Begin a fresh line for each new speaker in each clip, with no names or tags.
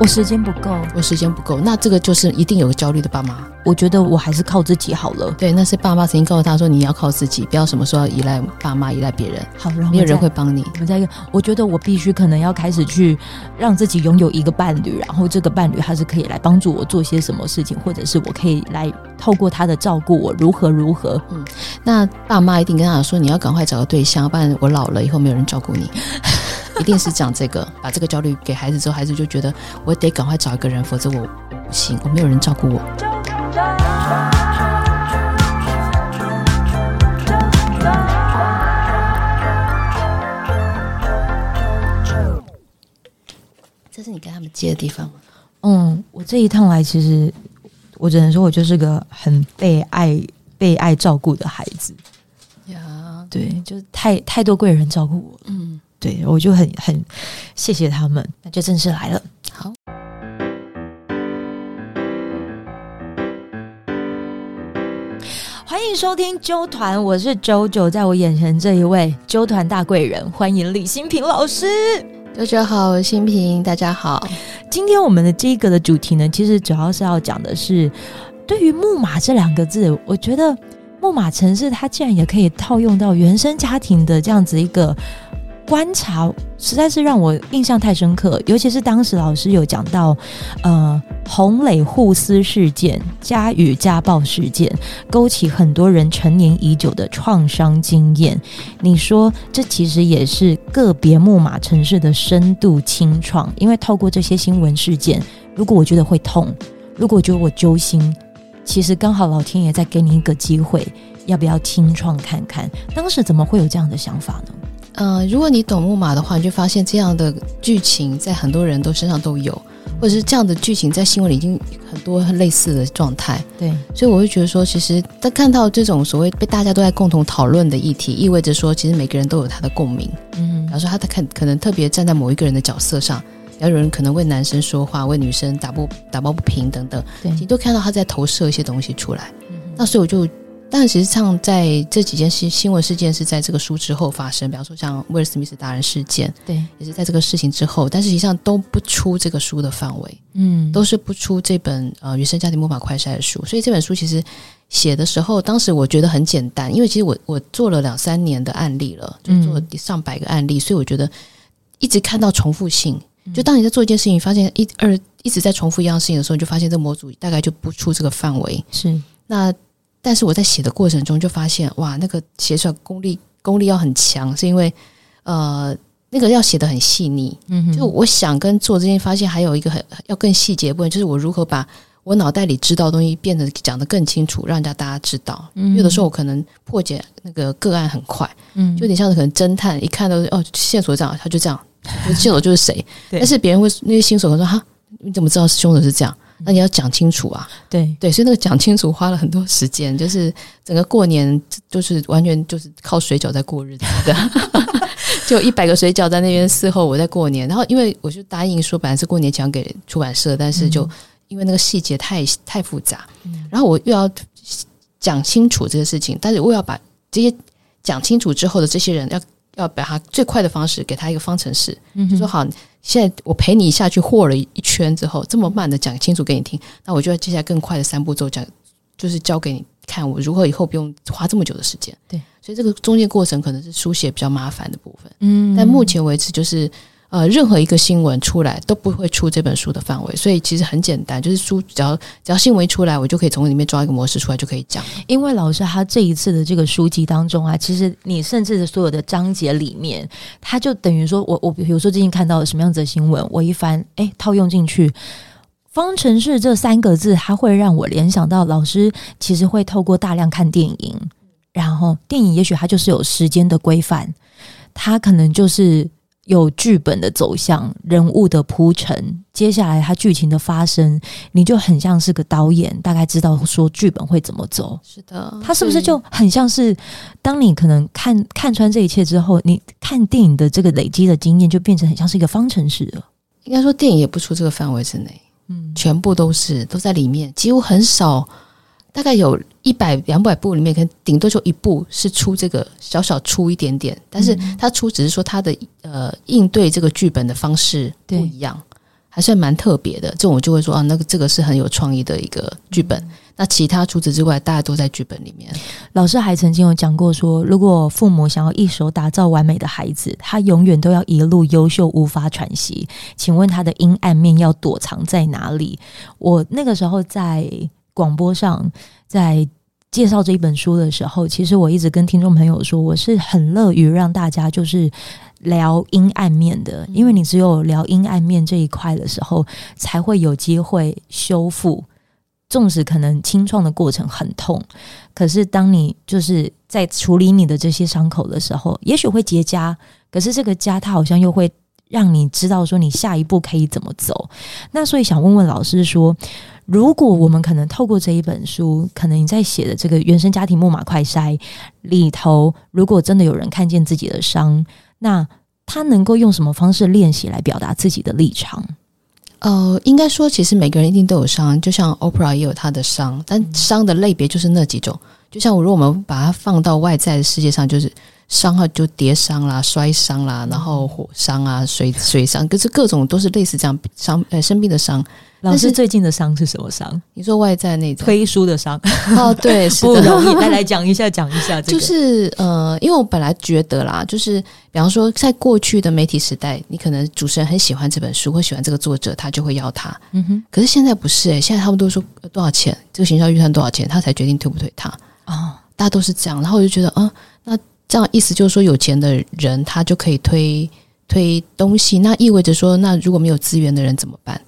我时间不够，
我时间不够，那这个就是一定有个焦虑的爸妈。
我觉得我还是靠自己好了。
对，那是爸妈曾经告诉他说，你要靠自己，不要什么时候要依赖爸妈、依赖别人。
好，
没有人会帮你。
我们再一个，我觉得我必须可能要开始去让自己拥有一个伴侣，然后这个伴侣他是可以来帮助我做些什么事情，或者是我可以来透过他的照顾我如何如何。
嗯，那爸妈一定跟他说，你要赶快找个对象，不然我老了以后没有人照顾你。一定是讲这个，把这个焦虑给孩子之后，孩子就觉得我得赶快找一个人，否则我不行，我没有人照顾我。这是你跟他们接的地方吗？
嗯，我这一趟来，其实我只能说我就是个很被爱、被爱照顾的孩子。
呀，
对，就是太太多贵人照顾我。嗯。对，我就很很谢谢他们，那就正式来了。
好，
欢迎收听纠团，我是九九，在我眼前这一位纠团大贵人，欢迎李新平老师。
大家好，我是欣频，大家好。
今天我们的这个的主题呢，其实主要是要讲的是，对于木马这两个字，我觉得木马城市它竟然也可以套用到原生家庭的这样子一个。观察实在是让我印象太深刻，尤其是当时老师有讲到，呃，洪磊互撕事件、家与家暴事件，勾起很多人陈年已久的创伤经验。你说这其实也是个别木马城市的深度清创，因为透过这些新闻事件，如果我觉得会痛，如果我觉得我揪心，其实刚好老天爷在给你一个机会，要不要清创看看？当时怎么会有这样的想法呢？
呃，如果你懂木马的话，你就发现这样的剧情在很多人都身上都有，或者是这样的剧情在新闻里已经很多很类似的状态。
对，
所以我会觉得说，其实在看到这种所谓被大家都在共同讨论的议题，意味着说，其实每个人都有他的共鸣。嗯，然后说他看可能特别站在某一个人的角色上，然后有人可能为男生说话，为女生打不打抱不平等等，对，你都看到他在投射一些东西出来。嗯，那所以我就。但实际上，在这几件新新闻事件是在这个书之后发生，比方说像威尔史密斯达人事件，
对，
也是在这个事情之后。但实际上都不出这个书的范围，嗯，都是不出这本呃原生家庭魔法快筛的书。所以这本书其实写的时候，当时我觉得很简单，因为其实我我做了两三年的案例了，就做了上百个案例，嗯，所以我觉得一直看到重复性。就当你在做一件事情，发现一二一直在重复一样事情的时候，你就发现这个模组大概就不出这个范围。
是
那。但是我在写的过程中就发现，哇，那个写出来功力功力要很强，是因为呃，那个要写的很细腻。嗯，就我想跟做之间发现还有一个很要更细节的部分，就是我如何把我脑袋里知道的东西变得讲得更清楚，让人家大家知道。嗯，有的时候我可能破解那个个案很快，嗯，就有点像是可能侦探一看到哦线索这样，他就这样，线索就是谁。对但是别人会那些新手会说哈，你怎么知道凶手是这样？那你要讲清楚啊，
对
对，所以那个讲清楚花了很多时间，就是整个过年就是完全就是靠水饺在过日子的，就一百个水饺在那边伺候我在过年。然后因为我就答应说本来是过年讲给出版社，但是就因为那个细节太太复杂，然后我又要讲清楚这个事情，但是我要把这些讲清楚之后的这些人要。要把它最快的方式给他一个方程式，嗯、就说好，现在我陪你下去和了一圈之后，这么慢的讲清楚给你听，那我就要接下来更快的三步骤讲，就是教给你看我如何以后不用花这么久的时间。对，所以这个中间过程可能是书写比较麻烦的部分。嗯，但目前为止就是。呃，任何一个新闻出来都不会出这本书的范围，所以其实很简单，就是书只要只要新闻出来，我就可以从里面抓一个模式出来就可以讲。因为老师他这一次的这个书籍当中啊，其实你甚至的所有的章节里面，他就等于说我我比如说最近看到了什么样子的新闻，我一翻，诶，套用进去，方程式这三个字，它会让我联想到老师其实会透过大量看电影，然后电影也许它就是有时间的规范，它可能就是。有剧本的走向，人物的铺陈，接下来他剧情的发生，你就很像是个导演，大概知道说剧本会怎么走。是的，他是不是就很像是，当你可能看看穿这一切之后，你看电影的这个累积的经验，就变成很像是一个方程式了。应该说，电影也不出这个范围之内，嗯，全部都是都在里面，几乎很少。大概有一百两百部里面，可能顶多就一部是出这个小小出一点点，但是他出只是说他的呃应对这个剧本的方式不一样，还算蛮特别的。这种我就会说啊，那个这个是很有创意的一个剧本。嗯那其他除此之外，大家都在剧本里面。
老师还曾经有讲过说，如果父母想要一手打造完美的孩子，他永远都要一路优秀，无法喘息。请问他的阴暗面要躲藏在哪里？我那个时候在广播上在介绍这一本书的时候，其实我一直跟听众朋友说，我是很乐于让大家就是聊阴暗面的，因为你只有聊阴暗面这一块的时候，才会有机会修复。纵使可能清创的过程很痛，可是当你就是在处理你的这些伤口的时候，也许会结痂。可是这个痂，它好像又会让你知道说你下一步可以怎么走。那所以想问问老师说，如果我们可能透过这一本书，可能你在写的这个原生家庭木马快筛里头，如果真的有人看见自己的伤，那他能够用什么方式练习来表达自己的立场？
呃，应该说，其实每个人一定都有伤，就像 Oprah 也有他的伤，但伤的类别就是那几种。就像我，如果我们把它放到外在的世界上，就是伤害就跌伤啦、摔伤啦，然后火伤啊、水水伤，可是各种都是类似这样伤，呃，生病的伤。
老师最近的伤是什么伤？
你说外在那种
推书的伤？
哦，对，是
不容易。来来讲一下，讲一下这个。
就是呃，因为我本来觉得啦，就是比方说，在过去的媒体时代，你可能主持人很喜欢这本书，或喜欢这个作者，他就会要他。嗯哼。可是现在不是诶、欸，现在他们都说多少钱，这个行销预算多少钱，他才决定推不推他。哦，大家都是这样。然后我就觉得，嗯，那这样意思就是说，有钱的人他就可以推推东西，那意味着说，那如果没有资源的人怎么办？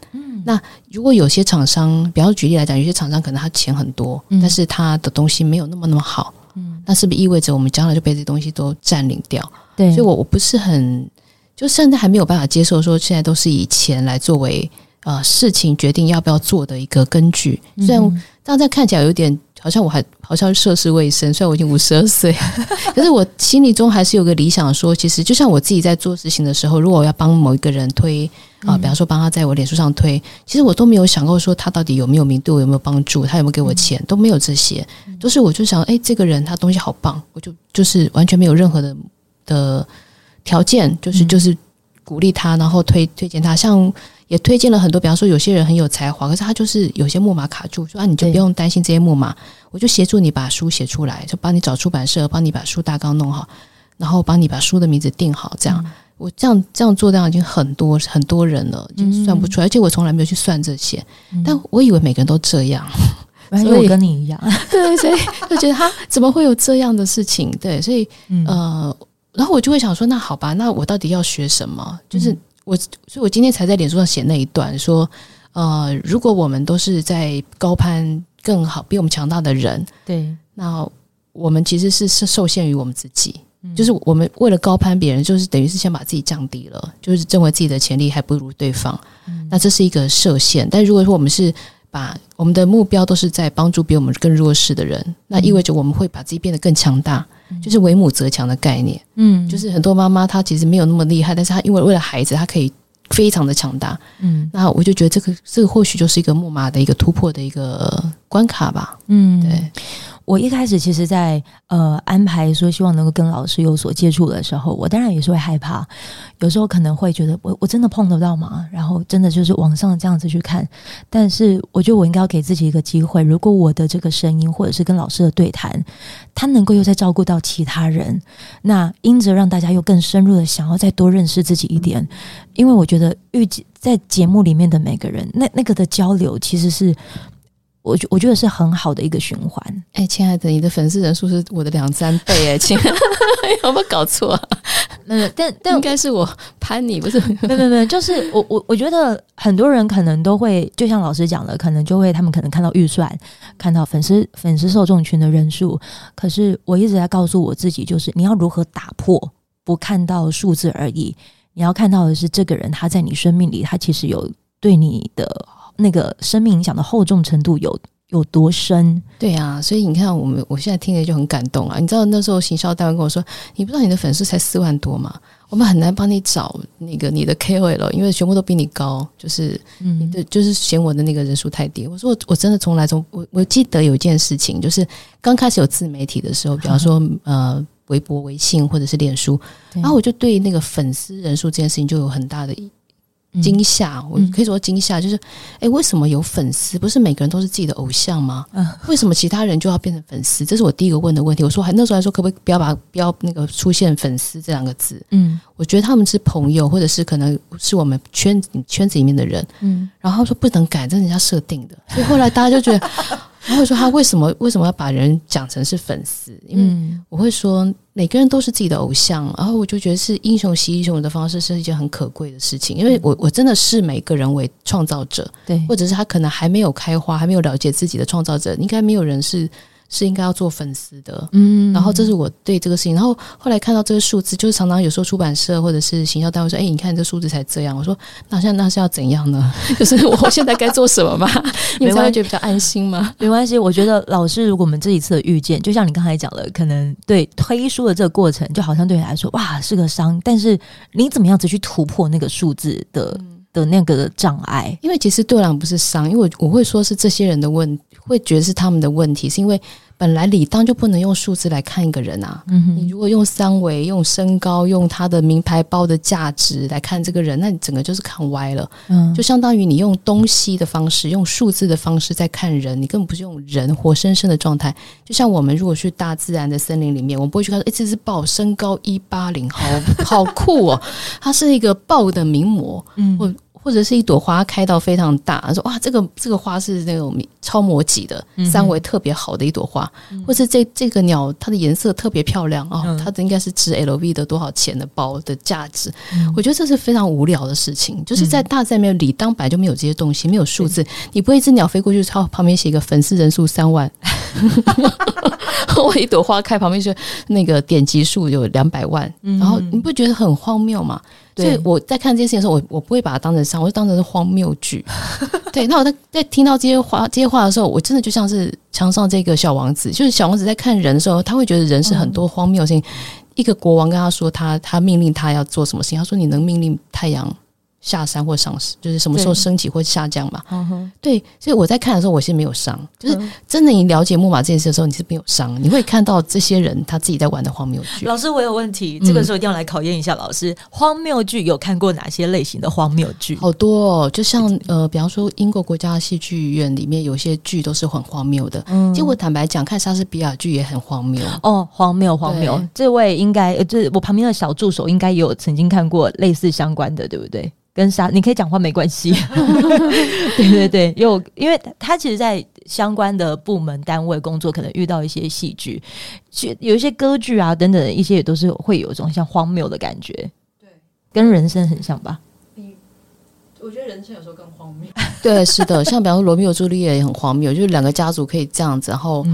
那如果有些厂商，比方举例来讲，有些厂商可能他钱很多，嗯、但是他的东西没有那么那么好，嗯，那是不是意味着我们将来就被这些东西都占领掉？对，所以我我不是很，就现在还没有办法接受说现在都是以钱来作为呃事情决定要不要做的一个根据，虽然这样在看起来有点。好像我还好像涉世未深，虽然我已经五十二岁，可是我心里中还是有个理想，说其实就像我自己在做事情的时候，如果我要帮某一个人推啊，比方说帮他在我脸书上推，其实我都没有想过说他到底有没有名，对我有没有帮助，他有没有给我钱，都没有这些，都是我就想，哎，这个人他东西好棒，我就就是完全没有任何的的条件，就是就是鼓励他，然后推推荐他，像。也推荐了很多，比方说有些人很有才华，可是他就是有些木马卡住，说啊，你就不用担心这些木马，我就协助你把书写出来，就帮你找出版社，帮你把书大纲弄好，然后帮你把书的名字定好，这样、嗯、我这样这样做，这样已经很多很多人了，就算不出来，而且我从来没有去算这些，嗯、但我以为每个人都这样，
所以我跟你一样，
对，所以 就觉得他怎么会有这样的事情？对，所以呃，然后我就会想说，那好吧，那我到底要学什么？就是。我，所以我今天才在脸书上写那一段，说，呃，如果我们都是在高攀更好、比我们强大的人，对，那我们其实是是受限于我们自己，嗯、就是我们为了高攀别人，就是等于是先把自己降低了，就是认为自己的潜力还不如对方，嗯、那这是一个设限。但如果说我们是把我们的目标都是在帮助比我们更弱势的人，那意味着我们会把自己变得更强大。就是为母则强的概念，嗯，就是很多妈妈她其实没有那么厉害，但是她因为为了孩子，她可以非常的强大，嗯，那我就觉得这个这个或许就是一个木马的一个突破的一个关卡吧，嗯，对。
我一开始其实在，呃安排说希望能够跟老师有所接触的时候，我当然也是会害怕，有时候可能会觉得我我真的碰得到吗？然后真的就是网上这样子去看，但是我觉得我应该要给自己一个机会，如果我的这个声音或者是跟老师的对谈，他能够又再照顾到其他人，那因着让大家又更深入的想要再多认识自己一点，因为我觉得遇见在节目里面的每个人，那那个的交流其实是。我觉我觉得是很好的一个循环。
哎，亲爱的，你的粉丝人数是我的两三倍哎，亲，有没有搞错啊？
那但但
应该是我攀你，不是？
没没没，就是我我我觉得很多人可能都会，就像老师讲的，可能就会他们可能看到预算，看到粉丝粉丝受众群的人数，可是我一直在告诉我自己，就是你要如何打破不看到数字而已，你要看到的是这个人他在你生命里，他其实有对你的。那个生命影响的厚重程度有有多深？
对啊，所以你看，我们我现在听着就很感动啊！你知道那时候行销单位跟我说：“你不知道你的粉丝才四万多吗？我们很难帮你找那个你的 KOL，因为全部都比你高，就是你的、嗯、就是嫌我的那个人数太低。”我说我：“我我真的从来从我我记得有一件事情，就是刚开始有自媒体的时候，比方说呃微博、微信或者是脸书，然后我就对那个粉丝人数这件事情就有很大的。”惊吓，我可以说惊吓，就是，哎，为什么有粉丝？不是每个人都是自己的偶像吗？为什么其他人就要变成粉丝？这是我第一个问的问题。我说，还那时候还说，可不可以不要把不要那个出现粉丝这两个字？嗯，我觉得他们是朋友，或者是可能是我们圈圈子里面的人。嗯，然后他说不能改，这是人家设定的。所以后来大家就觉得。然后说他为什么为什么要把人讲成是粉丝？因为我会说每个人都是自己的偶像，然后我就觉得是英雄惜英雄的方式是一件很可贵的事情。因为我我真的视每个人为创造者，对，或者是他可能还没有开花，还没有了解自己的创造者，应该没有人是。是应该要做粉丝的，嗯，然后这是我对这个事情，然后后来看到这个数字，就是常常有时候出版社或者是行销单位说，哎，你看这数字才这样，我说那现在那是要怎样呢？就是我现在该做什么吗？你 们才会觉得比较安心吗？
没关系，我觉得老师，如果我们这一次的遇见，就像你刚才讲了，可能对推书的这个过程，就好像对你来说，哇，是个伤，但是你怎么样子去突破那个数字的？嗯的那个障碍，
因为其实对我来讲不是伤，因为我我会说是这些人的问，会觉得是他们的问题，是因为本来理当就不能用数字来看一个人啊。嗯哼，你如果用三维、用身高、用他的名牌包的价值来看这个人，那你整个就是看歪了。嗯，就相当于你用东西的方式、用数字的方式在看人，你根本不是用人活生生的状态。就像我们如果去大自然的森林里面，我们不会去看说，哎，这只豹身高一八零，好好酷哦，它是一个豹的名模。嗯，或或者是一朵花开到非常大，说哇，这个这个花是那种超模级的三维特别好的一朵花，嗯、或是这这个鸟它的颜色特别漂亮哦，它的应该是值 LV 的多少钱的包的价值。嗯、我觉得这是非常无聊的事情，就是在大自然里面理当白就没有这些东西，没有数字，你不会一只鸟飞过去，朝旁边写一个粉丝人数三万，我一朵花开旁边就那个点击数有两百万，然后你不觉得很荒谬吗？所以我在看这件事情的时候，我我不会把它当成伤，我就当成是荒谬剧。对，那我在在听到这些话这些话的时候，我真的就像是墙上这个小王子，就是小王子在看人的时候，他会觉得人是很多荒谬的事情。嗯、一个国王跟他说他，他他命令他要做什么事情，他说你能命令太阳下山或上升，就是什么时候升起或下降嘛。对，对，所以我在看的时候，我是没有伤，就是真的，你了解木马这件事的时候，你是没有伤。你会看到这些人他自己在玩的荒谬剧。
老师，我有问题，这个时候一定要来考验一下老师。嗯、荒谬剧有看过哪些类型的荒谬剧？
好多，哦，就像呃，比方说英国国家戏剧院里面有些剧都是很荒谬的。嗯，其实我坦白讲，看莎士比亚剧也很荒谬。
哦，荒谬，荒谬。这位应该，这我旁边的小助手应该也有曾经看过类似相关的，对不对？跟沙，你可以讲话没关系。对对对，有，因为他其实，在相关的部门单位工作，可能遇到一些戏剧，有一些歌剧啊等等的一些，也都是会有一种像荒谬的感觉。对，跟人生很像吧？
你，我觉得人生有时候更荒谬。
对，是的，像比方说罗密欧朱丽叶也很荒谬，就是两个家族可以这样子，然后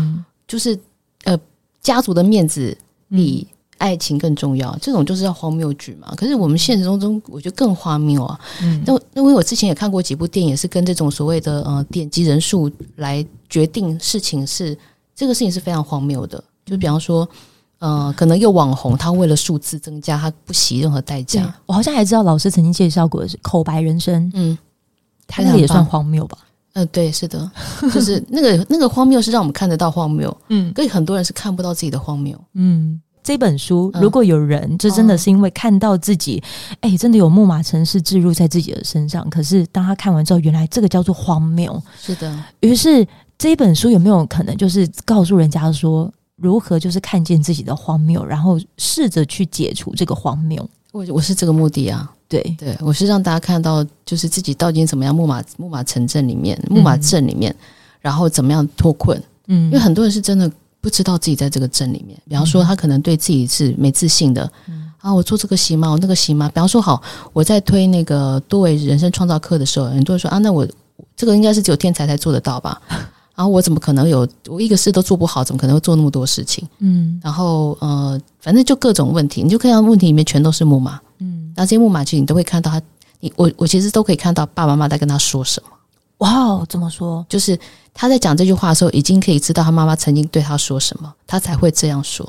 就是呃，家族的面子比。爱情更重要，这种就是要荒谬剧嘛。可是我们现实中中，我觉得更荒谬啊。嗯，那因为我之前也看过几部电影，是跟这种所谓的呃点击人数来决定事情是，是这个事情是非常荒谬的。就比方说，呃，可能有网红，他为了数字增加，他不惜任何代价。
我好像还知道老师曾经介绍过是口白人生，嗯，他那个也算荒谬吧？
嗯、呃，对，是的，就是那个那个荒谬是让我们看得到荒谬，嗯，所以很多人是看不到自己的荒谬，嗯。
这本书，如果有人，这真的是因为看到自己，哎、嗯欸，真的有木马城市置入在自己的身上。可是当他看完之后，原来这个叫做荒谬。
是的。
于是这本书有没有可能就是告诉人家说，如何就是看见自己的荒谬，然后试着去解除这个荒谬？
我我是这个目的啊。
对
对，我是让大家看到，就是自己到底怎么样木马木马城镇里面，木马镇里面，嗯、然后怎么样脱困。嗯，因为很多人是真的。不知道自己在这个镇里面，比方说他可能对自己是没自信的，嗯、啊，我做这个行吗？我那个行吗？比方说，好，我在推那个多维人生创造课的时候，很多人说啊，那我这个应该是只有天才才做得到吧？然后、啊、我怎么可能有？我一个事都做不好，怎么可能会做那么多事情？嗯，然后呃，反正就各种问题，你就看到问题里面全都是木马，嗯，那这些木马其实你都会看到他，你我我其实都可以看到爸爸妈妈在跟他说什么。
哇哦，怎么说？
就是他在讲这句话的时候，已经可以知道他妈妈曾经对他说什么，他才会这样说。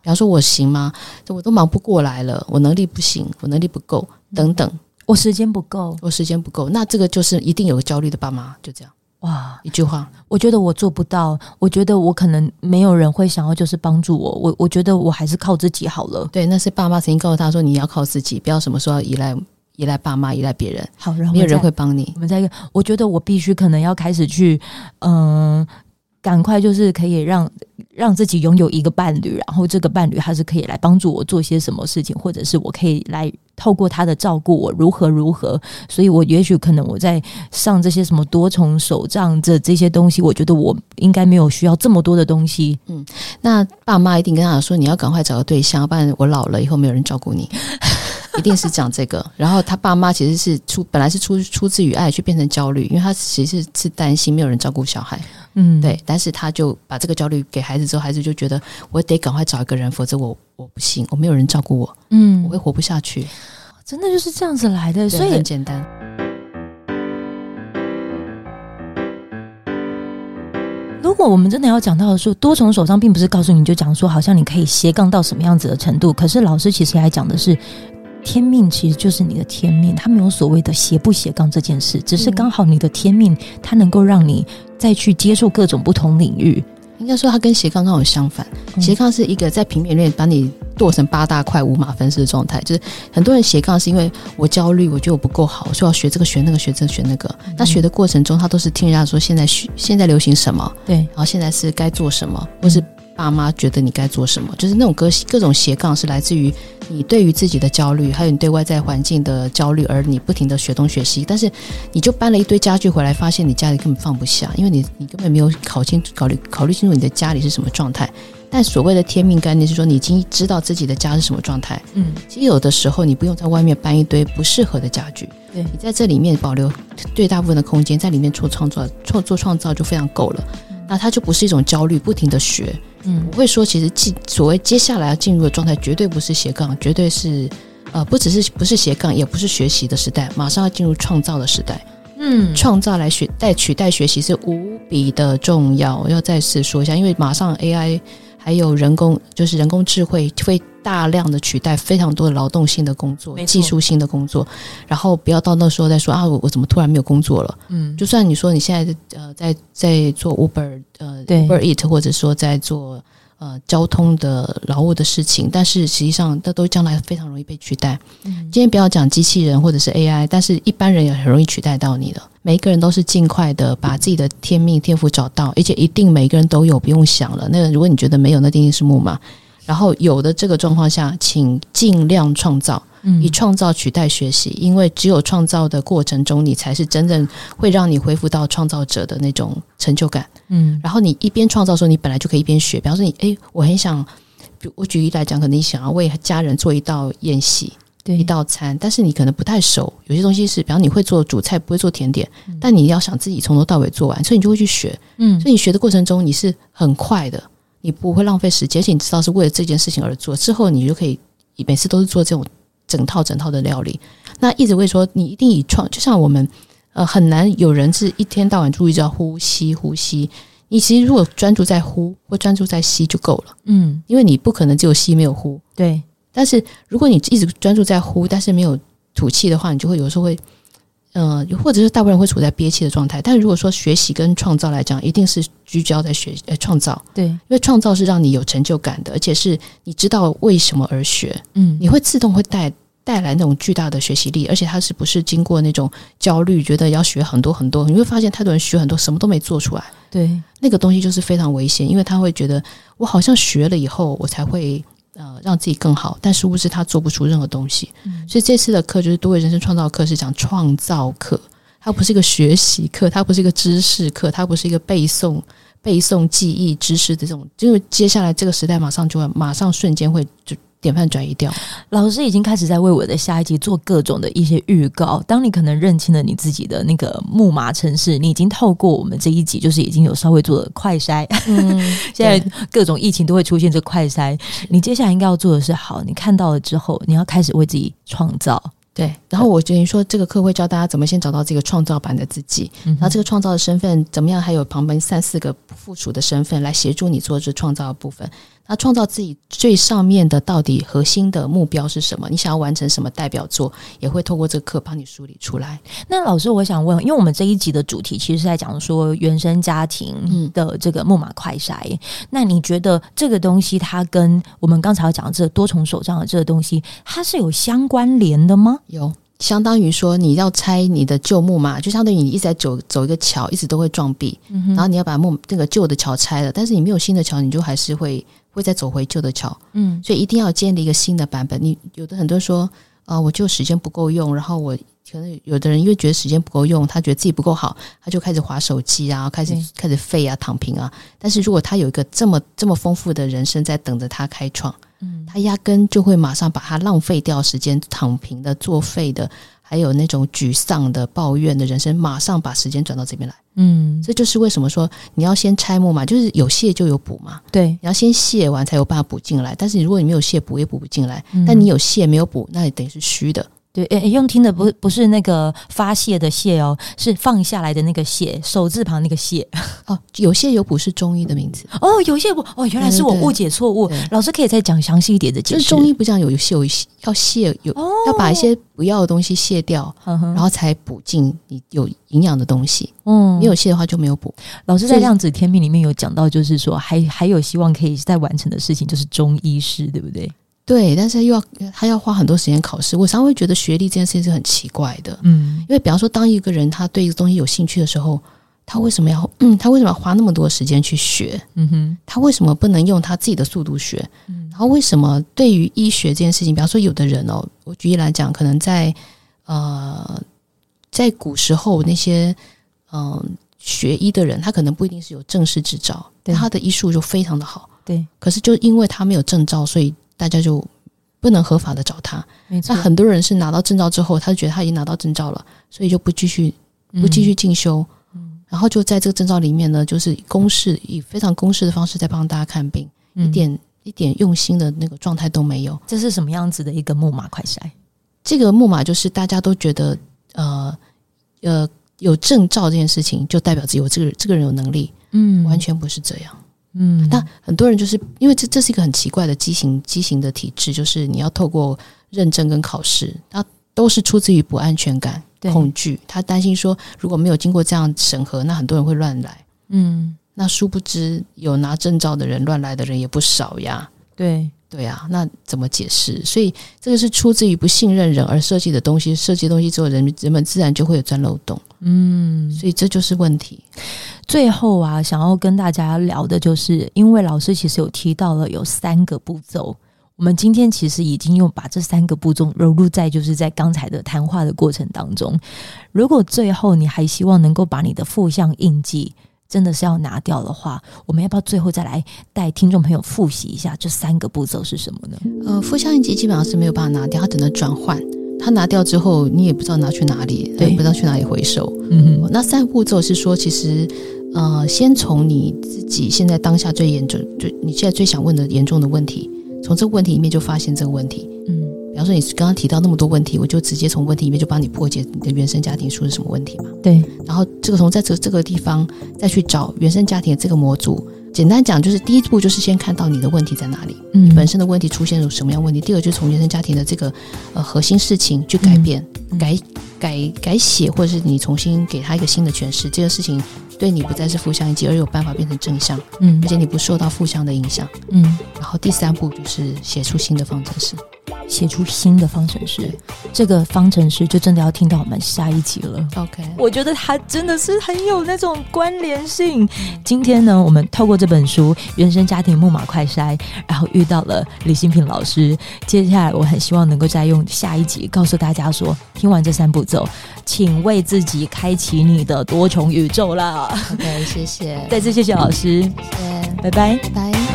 比方说，我行吗？我都忙不过来了，我能力不行，我能力不够，等等，
我时间不够，
我时间不够。那这个就是一定有个焦虑的爸妈，就这样。哇，一句话，
我觉得我做不到，我觉得我可能没有人会想要就是帮助我，我我觉得我还是靠自己好了。
对，那是爸妈曾经告诉他说，你要靠自己，不要什么时候要依赖。依赖爸妈，依赖别人，
好，然后
没有人会帮你。
我们在，我觉得我必须可能要开始去，嗯、呃，赶快就是可以让让自己拥有一个伴侣，然后这个伴侣他是可以来帮助我做些什么事情，或者是我可以来透过他的照顾我如何如何。所以我也许可能我在上这些什么多重手账这这些东西，我觉得我应该没有需要这么多的东西。
嗯，那爸妈一定跟他说，你要赶快找个对象，不然我老了以后没有人照顾你。一定是讲这个，然后他爸妈其实是出本来是出出自于爱，去变成焦虑，因为他其实是担心没有人照顾小孩，嗯，对，但是他就把这个焦虑给孩子之后，孩子就觉得我得赶快找一个人，否则我我不行，我没有人照顾我，嗯，我会活不下去，
真的就是这样子来的，所以
很简单。
如果我们真的要讲到的说，多重手账并不是告诉你就讲说，好像你可以斜杠到什么样子的程度，可是老师其实还讲的是。天命其实就是你的天命，它没有所谓的斜不斜杠这件事，只是刚好你的天命，它能够让你再去接触各种不同领域。
应该说，它跟斜杠刚好相反。斜杠是一个在平面里面把你剁成八大块、五马分尸的状态。就是很多人斜杠是因为我焦虑，我觉得我不够好，所以要学这个学那个学这个学那个。那学的过程中，他都是听人家说现在学现在流行什么，对，然后现在是该做什么，或是。爸妈觉得你该做什么，就是那种各各种斜杠，是来自于你对于自己的焦虑，还有你对外在环境的焦虑，而你不停的学东学西，但是你就搬了一堆家具回来，发现你家里根本放不下，因为你你根本没有考清考虑考虑清楚你的家里是什么状态。但所谓的天命概念是说，你已经知道自己的家是什么状态。嗯，其实有的时候你不用在外面搬一堆不适合的家具，对你在这里面保留最大部分的空间，在里面做创造创做创造就非常够了。那它就不是一种焦虑，不停的学。嗯，我会说，其实进所谓接下来要进入的状态，绝对不是斜杠，绝对是呃，不只是不是斜杠，也不是学习的时代，马上要进入创造的时代。嗯，创造来学代取代学习是无比的重要。我要再次说一下，因为马上 AI。还有人工，就是人工智慧会大量的取代非常多的劳动性的工作、技术性的工作，然后不要到那时候再说啊，我我怎么突然没有工作了？嗯，就算你说你现在呃在在做 Uber 呃对 Uber Eat，或者说在做。呃，交通的劳务的事情，但是实际上，这都将来非常容易被取代。嗯，今天不要讲机器人或者是 AI，但是一般人也很容易取代到你的。每一个人都是尽快的把自己的天命天赋找到，而且一定每个人都有，不用想了。那个如果你觉得没有，那一定是木马。然后有的这个状况下，请尽量创造。以创造取代学习，因为只有创造的过程中，你才是真正会让你恢复到创造者的那种成就感。嗯，然后你一边创造的时候，你本来就可以一边学。比方说你，你诶，我很想，我举例来讲，可能你想要为家人做一道宴席，对，一道餐，但是你可能不太熟，有些东西是，比方你会做主菜，不会做甜点，嗯，但你要想自己从头到尾做完，所以你就会去学。嗯，所以你学的过程中，你是很快的，你不会浪费时间，而且你知道是为了这件事情而做，之后你就可以每次都是做这种。整套整套的料理，那一直会说你一定以创，就像我们呃很难有人是一天到晚注意着呼吸呼吸。你其实如果专注在呼或专注在吸就够了，嗯，因为你不可能只有吸没有呼，对。但是如果你一直专注在呼，但是没有吐气的话，你就会有时候会。嗯、呃，或者是大部分人会处在憋气的状态。但如果说学习跟创造来讲，一定是聚焦在学呃创造。对，因为创造是让你有成就感的，而且是你知道为什么而学。嗯，你会自动会带带来那种巨大的学习力，而且它是不是经过那种焦虑，觉得要学很多很多？你会发现太多人学很多，什么都没做出来。对，那个东西就是非常危险，因为他会觉得我好像学了以后，我才会。呃，让自己更好，但殊不知他做不出任何东西。嗯，所以这次的课就是多维人生创造课，是讲创造课，它不是一个学习课，它不是一个知识课，它不是一个背诵、背诵记忆知识的这种，因为接下来这个时代马上就会，马上瞬间会就。典范转移掉，
老师已经开始在为我的下一集做各种的一些预告。当你可能认清了你自己的那个木马城市，你已经透过我们这一集，就是已经有稍微做了快筛。嗯，现在各种疫情都会出现这快筛，你接下来应该要做的是，好，你看到了之后，你要开始为自己创造。
对，然后我决定说这个课会教大家怎么先找到这个创造版的自己，嗯、然后这个创造的身份怎么样，还有旁边三四个附属的身份来协助你做这创造的部分。那创造自己最上面的到底核心的目标是什么？你想要完成什么代表作，也会透过这个课帮你梳理出来。
那老师，我想问，因为我们这一集的主题其实是在讲说原生家庭的这个木马快筛。嗯、那你觉得这个东西它跟我们刚才讲的这个多重手账的这个东西，它是有相关联的吗？
有。相当于说你要拆你的旧木马，就相当于你一直在走走一个桥，一直都会撞壁，嗯、然后你要把木那个旧的桥拆了，但是你没有新的桥，你就还是会会再走回旧的桥，嗯，所以一定要建立一个新的版本。你有的很多人说，啊、呃，我就时间不够用，然后我可能有的人因为觉得时间不够用，他觉得自己不够好，他就开始划手机啊，开始开始废啊，躺平啊。但是如果他有一个这么这么丰富的人生在等着他开创。嗯，他压根就会马上把他浪费掉时间、躺平的、作废的，还有那种沮丧的、抱怨的人生，马上把时间转到这边来。嗯，这就是为什么说你要先拆木嘛，就是有卸就有补嘛。对，你要先卸完才有办法补进来。但是如果你没有卸，补也补不进来。嗯，但你有卸没有补，那也等于是虚的。
对，诶，用听的不不是那个发泄的泄哦，是放下来的那个泄，手字旁那个泄
哦。有泄有补是中医的名字
哦，有泄补哦，原来是我误解错误。老师可以再讲详细一点的解释。
就是中医不讲有泄有要泄有，哦、要把一些不要的东西卸掉，嗯、然后才补进你有营养的东西。嗯，没有泄的话就没有补。
老师在量子天命里面有讲到，就是说还还有希望可以再完成的事情，就是中医师，对不对？
对，但是又要他要花很多时间考试。我常会觉得学历这件事情是很奇怪的，嗯，因为比方说，当一个人他对一个东西有兴趣的时候，他为什么要，嗯，他为什么要花那么多时间去学？嗯哼，他为什么不能用他自己的速度学？嗯，然后为什么对于医学这件事情，比方说，有的人哦，我举例来讲，可能在呃，在古时候那些嗯、呃、学医的人，他可能不一定是有正式执照，对他的医术就非常的好，对，可是就因为他没有证照，所以。大家就不能合法的找他。那很多人是拿到证照之后，他就觉得他已经拿到证照了，所以就不继续不继续进修，嗯，然后就在这个证照里面呢，就是公式以非常公式的方式在帮大家看病，嗯、一点一点用心的那个状态都没有。
这是什么样子的一个木马快筛？
这个木马就是大家都觉得呃呃有证照这件事情就代表只有这个这个人有能力，嗯，完全不是这样。嗯，那很多人就是因为这这是一个很奇怪的畸形畸形的体制，就是你要透过认证跟考试，他都是出自于不安全感、恐惧，他担心说如果没有经过这样审核，那很多人会乱来。嗯，那殊不知有拿证照的人乱来的人也不少呀。对对啊，那怎么解释？所以这个是出自于不信任人而设计的东西，设计东西之后，人人们自然就会有钻漏洞。嗯，所以这就是问题。
最后啊，想要跟大家聊的就是，因为老师其实有提到了有三个步骤，我们今天其实已经用把这三个步骤融入在就是在刚才的谈话的过程当中。如果最后你还希望能够把你的负向印记真的是要拿掉的话，我们要不要最后再来带听众朋友复习一下这三个步骤是什么呢？
呃，负向印记基本上是没有办法拿掉，它只能转换。它拿掉之后，你也不知道拿去哪里，对，不知道去哪里回收。嗯哼，那三个步骤是说，其实。呃，先从你自己现在当下最严重、最你现在最想问的严重的问题，从这个问题里面就发现这个问题。嗯，比方说你刚刚提到那么多问题，我就直接从问题里面就帮你破解你的原生家庭出了什么问题嘛。
对，
然后这个从在这这个地方再去找原生家庭的这个模组。简单讲，就是第一步就是先看到你的问题在哪里，嗯，你本身的问题出现了什么样问题。第二个就是从原生家庭的这个呃核心事情去改变、嗯、改改改写，或者是你重新给他一个新的诠释，这个事情。对你不再是负向印记，而有办法变成正向，嗯，而且你不受到负向的影响，嗯。然后第三步就是写出新的方程式，
写出新的方程式。这个方程式就真的要听到我们下一集了。
OK，
我觉得它真的是很有那种关联性。嗯、今天呢，我们透过这本书《原生家庭木马快筛》，然后遇到了李新平老师。接下来，我很希望能够再用下一集告诉大家说，听完这三步骤，请为自己开启你的多重宇宙啦。
OK，谢谢。
再次谢谢老师，
谢谢，
拜拜，
拜。